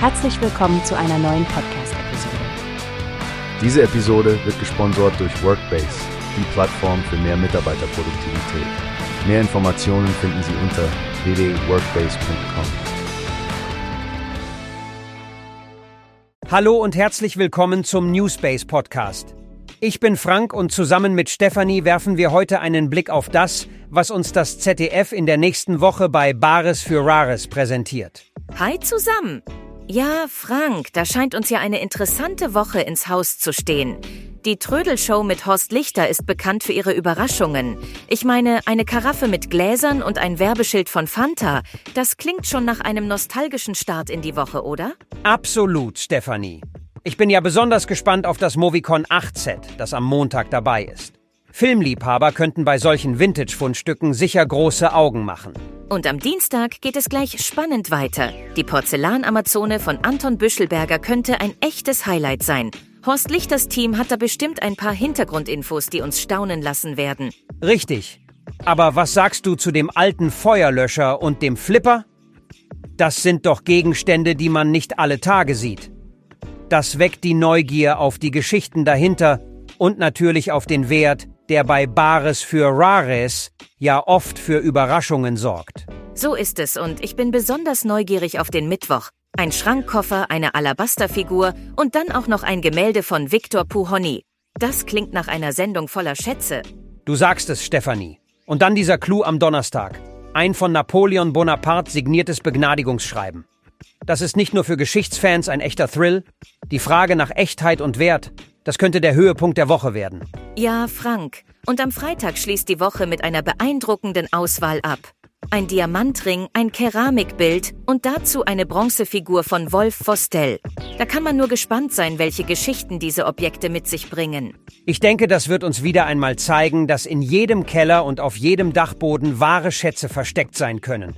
Herzlich willkommen zu einer neuen Podcast-Episode. Diese Episode wird gesponsert durch Workbase, die Plattform für mehr Mitarbeiterproduktivität. Mehr Informationen finden Sie unter www.workbase.com. Hallo und herzlich willkommen zum Newspace Podcast. Ich bin Frank und zusammen mit Stefanie werfen wir heute einen Blick auf das, was uns das ZDF in der nächsten Woche bei Bares für Rares präsentiert. Hi zusammen! Ja, Frank, da scheint uns ja eine interessante Woche ins Haus zu stehen. Die Trödelshow mit Horst Lichter ist bekannt für ihre Überraschungen. Ich meine, eine Karaffe mit Gläsern und ein Werbeschild von Fanta, das klingt schon nach einem nostalgischen Start in die Woche, oder? Absolut, Stefanie. Ich bin ja besonders gespannt auf das Movicon 8-Set, das am Montag dabei ist. Filmliebhaber könnten bei solchen Vintage-Fundstücken sicher große Augen machen. Und am Dienstag geht es gleich spannend weiter. Die Porzellan-Amazone von Anton Büschelberger könnte ein echtes Highlight sein. Horst Lichters Team hat da bestimmt ein paar Hintergrundinfos, die uns staunen lassen werden. Richtig. Aber was sagst du zu dem alten Feuerlöscher und dem Flipper? Das sind doch Gegenstände, die man nicht alle Tage sieht. Das weckt die Neugier auf die Geschichten dahinter und natürlich auf den Wert, der bei Bares für Rares ja oft für Überraschungen sorgt. So ist es und ich bin besonders neugierig auf den Mittwoch. Ein Schrankkoffer, eine Alabasterfigur und dann auch noch ein Gemälde von Victor Puhoni. Das klingt nach einer Sendung voller Schätze. Du sagst es, Stefanie. Und dann dieser Clou am Donnerstag. Ein von Napoleon Bonaparte signiertes Begnadigungsschreiben. Das ist nicht nur für Geschichtsfans ein echter Thrill. Die Frage nach Echtheit und Wert, das könnte der Höhepunkt der Woche werden. Ja, Frank. Und am Freitag schließt die Woche mit einer beeindruckenden Auswahl ab. Ein Diamantring, ein Keramikbild und dazu eine Bronzefigur von Wolf Vostell. Da kann man nur gespannt sein, welche Geschichten diese Objekte mit sich bringen. Ich denke, das wird uns wieder einmal zeigen, dass in jedem Keller und auf jedem Dachboden wahre Schätze versteckt sein können.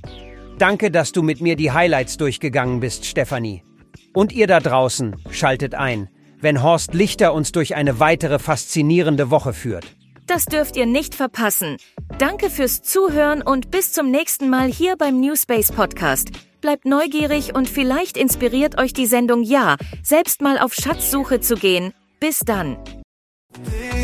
Danke, dass du mit mir die Highlights durchgegangen bist, Stefanie. Und ihr da draußen, schaltet ein, wenn Horst Lichter uns durch eine weitere faszinierende Woche führt. Das dürft ihr nicht verpassen. Danke fürs Zuhören und bis zum nächsten Mal hier beim Newspace Podcast. Bleibt neugierig und vielleicht inspiriert euch die Sendung Ja, selbst mal auf Schatzsuche zu gehen. Bis dann.